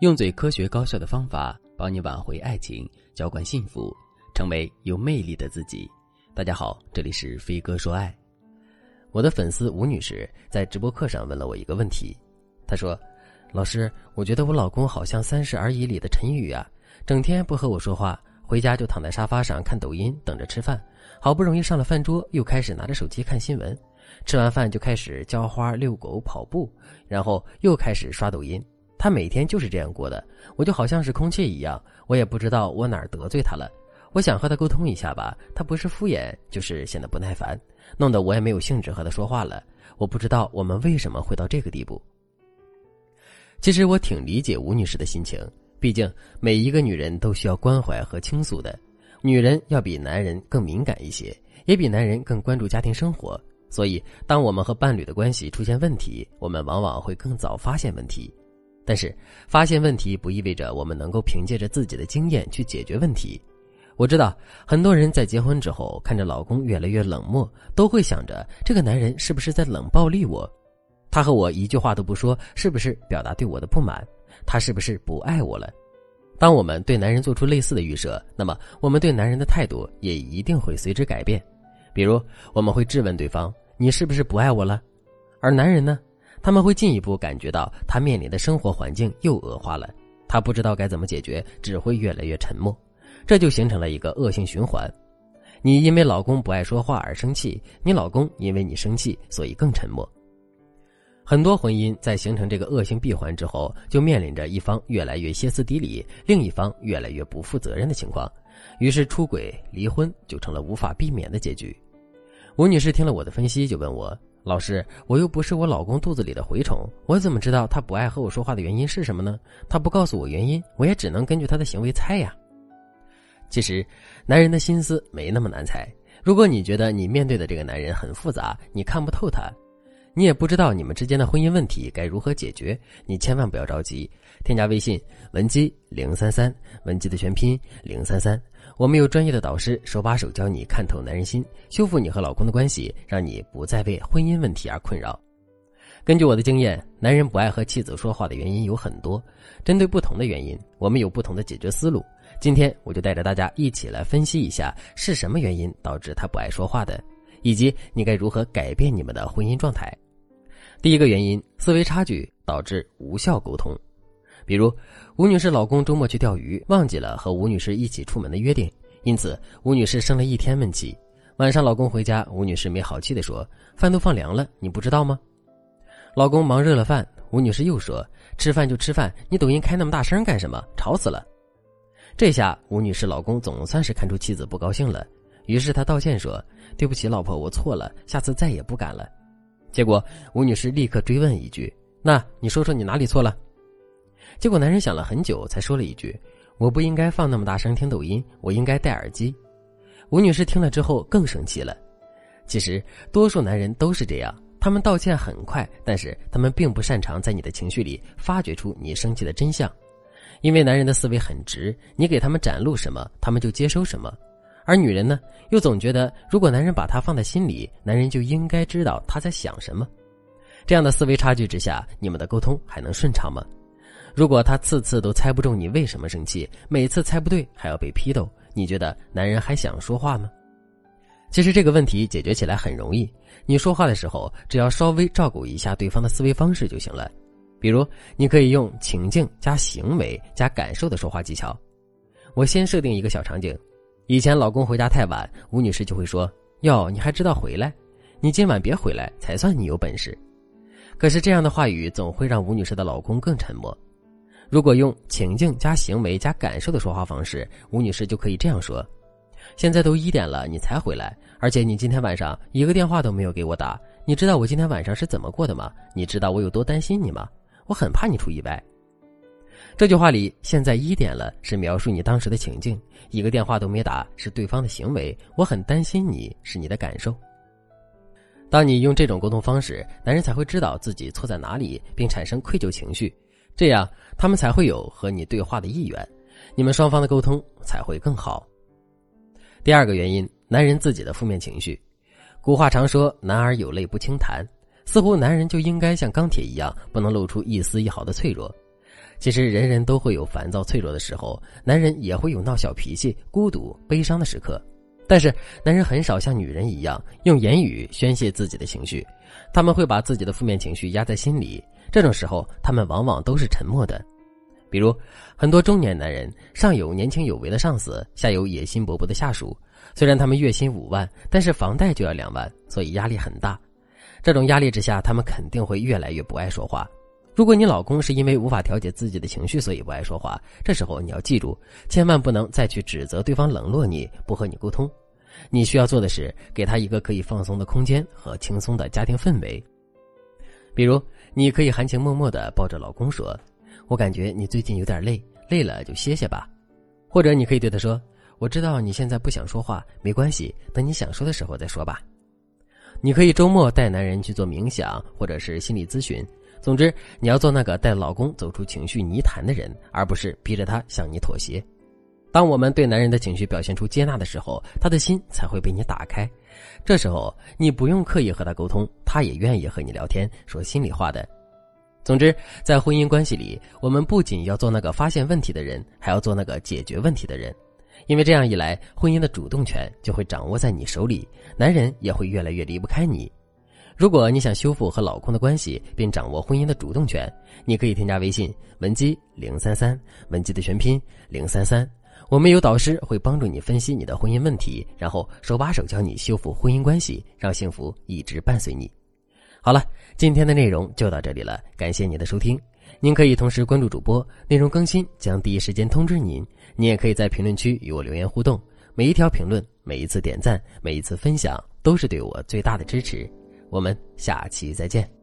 用最科学高效的方法帮你挽回爱情，浇灌幸福，成为有魅力的自己。大家好，这里是飞哥说爱。我的粉丝吴女士在直播课上问了我一个问题，她说：“老师，我觉得我老公好像《三十而已》里的陈宇啊，整天不和我说话，回家就躺在沙发上看抖音，等着吃饭。好不容易上了饭桌，又开始拿着手机看新闻。吃完饭就开始浇花、遛狗、跑步，然后又开始刷抖音。”他每天就是这样过的，我就好像是空气一样，我也不知道我哪儿得罪他了。我想和他沟通一下吧，他不是敷衍，就是显得不耐烦，弄得我也没有兴致和他说话了。我不知道我们为什么会到这个地步。其实我挺理解吴女士的心情，毕竟每一个女人都需要关怀和倾诉的，女人要比男人更敏感一些，也比男人更关注家庭生活。所以，当我们和伴侣的关系出现问题，我们往往会更早发现问题。但是，发现问题不意味着我们能够凭借着自己的经验去解决问题。我知道很多人在结婚之后，看着老公越来越冷漠，都会想着这个男人是不是在冷暴力我？他和我一句话都不说，是不是表达对我的不满？他是不是不爱我了？当我们对男人做出类似的预设，那么我们对男人的态度也一定会随之改变。比如，我们会质问对方：“你是不是不爱我了？”而男人呢？他们会进一步感觉到他面临的生活环境又恶化了，他不知道该怎么解决，只会越来越沉默，这就形成了一个恶性循环。你因为老公不爱说话而生气，你老公因为你生气所以更沉默。很多婚姻在形成这个恶性闭环之后，就面临着一方越来越歇斯底里，另一方越来越不负责任的情况，于是出轨、离婚就成了无法避免的结局。吴女士听了我的分析，就问我。老师，我又不是我老公肚子里的蛔虫，我怎么知道他不爱和我说话的原因是什么呢？他不告诉我原因，我也只能根据他的行为猜呀。其实，男人的心思没那么难猜。如果你觉得你面对的这个男人很复杂，你看不透他，你也不知道你们之间的婚姻问题该如何解决，你千万不要着急，添加微信文姬零三三，文姬的全拼零三三。我们有专业的导师，手把手教你看透男人心，修复你和老公的关系，让你不再为婚姻问题而困扰。根据我的经验，男人不爱和妻子说话的原因有很多，针对不同的原因，我们有不同的解决思路。今天我就带着大家一起来分析一下是什么原因导致他不爱说话的，以及你该如何改变你们的婚姻状态。第一个原因，思维差距导致无效沟通。比如，吴女士老公周末去钓鱼，忘记了和吴女士一起出门的约定，因此吴女士生了一天闷气。晚上老公回家，吴女士没好气地说：“饭都放凉了，你不知道吗？”老公忙热了饭，吴女士又说：“吃饭就吃饭，你抖音开那么大声干什么？吵死了！”这下吴女士老公总算是看出妻子不高兴了，于是他道歉说：“对不起，老婆，我错了，下次再也不敢了。”结果吴女士立刻追问一句：“那你说说你哪里错了？”结果男人想了很久，才说了一句：“我不应该放那么大声听抖音，我应该戴耳机。”吴女士听了之后更生气了。其实，多数男人都是这样，他们道歉很快，但是他们并不擅长在你的情绪里发掘出你生气的真相，因为男人的思维很直，你给他们展露什么，他们就接收什么。而女人呢，又总觉得如果男人把她放在心里，男人就应该知道他在想什么。这样的思维差距之下，你们的沟通还能顺畅吗？如果他次次都猜不中你为什么生气，每次猜不对还要被批斗，你觉得男人还想说话吗？其实这个问题解决起来很容易，你说话的时候只要稍微照顾一下对方的思维方式就行了。比如，你可以用情境加行为加感受的说话技巧。我先设定一个小场景：以前老公回家太晚，吴女士就会说：“哟，你还知道回来？你今晚别回来才算你有本事。”可是这样的话语总会让吴女士的老公更沉默。如果用情境加行为加感受的说话方式，吴女士就可以这样说：“现在都一点了，你才回来，而且你今天晚上一个电话都没有给我打。你知道我今天晚上是怎么过的吗？你知道我有多担心你吗？我很怕你出意外。”这句话里，“现在一点了”是描述你当时的情境，“一个电话都没打”是对方的行为，“我很担心你”是你的感受。当你用这种沟通方式，男人才会知道自己错在哪里，并产生愧疚情绪。这样，他们才会有和你对话的意愿，你们双方的沟通才会更好。第二个原因，男人自己的负面情绪。古话常说“男儿有泪不轻弹”，似乎男人就应该像钢铁一样，不能露出一丝一毫的脆弱。其实人人都会有烦躁脆弱的时候，男人也会有闹小脾气、孤独、悲伤的时刻。但是，男人很少像女人一样用言语宣泄自己的情绪，他们会把自己的负面情绪压在心里。这种时候，他们往往都是沉默的。比如，很多中年男人上有年轻有为的上司，下有野心勃勃的下属。虽然他们月薪五万，但是房贷就要两万，所以压力很大。这种压力之下，他们肯定会越来越不爱说话。如果你老公是因为无法调节自己的情绪，所以不爱说话，这时候你要记住，千万不能再去指责对方冷落你，不和你沟通。你需要做的是给他一个可以放松的空间和轻松的家庭氛围。比如，你可以含情脉脉的抱着老公说：“我感觉你最近有点累，累了就歇歇吧。”或者你可以对他说：“我知道你现在不想说话，没关系，等你想说的时候再说吧。”你可以周末带男人去做冥想，或者是心理咨询。总之，你要做那个带老公走出情绪泥潭的人，而不是逼着他向你妥协。当我们对男人的情绪表现出接纳的时候，他的心才会被你打开。这时候，你不用刻意和他沟通，他也愿意和你聊天，说心里话的。总之，在婚姻关系里，我们不仅要做那个发现问题的人，还要做那个解决问题的人。因为这样一来，婚姻的主动权就会掌握在你手里，男人也会越来越离不开你。如果你想修复和老公的关系，并掌握婚姻的主动权，你可以添加微信文姬零三三，文姬的全拼零三三。我们有导师会帮助你分析你的婚姻问题，然后手把手教你修复婚姻关系，让幸福一直伴随你。好了，今天的内容就到这里了，感谢您的收听。您可以同时关注主播，内容更新将第一时间通知您。您也可以在评论区与我留言互动，每一条评论、每一次点赞、每一次分享，都是对我最大的支持。我们下期再见。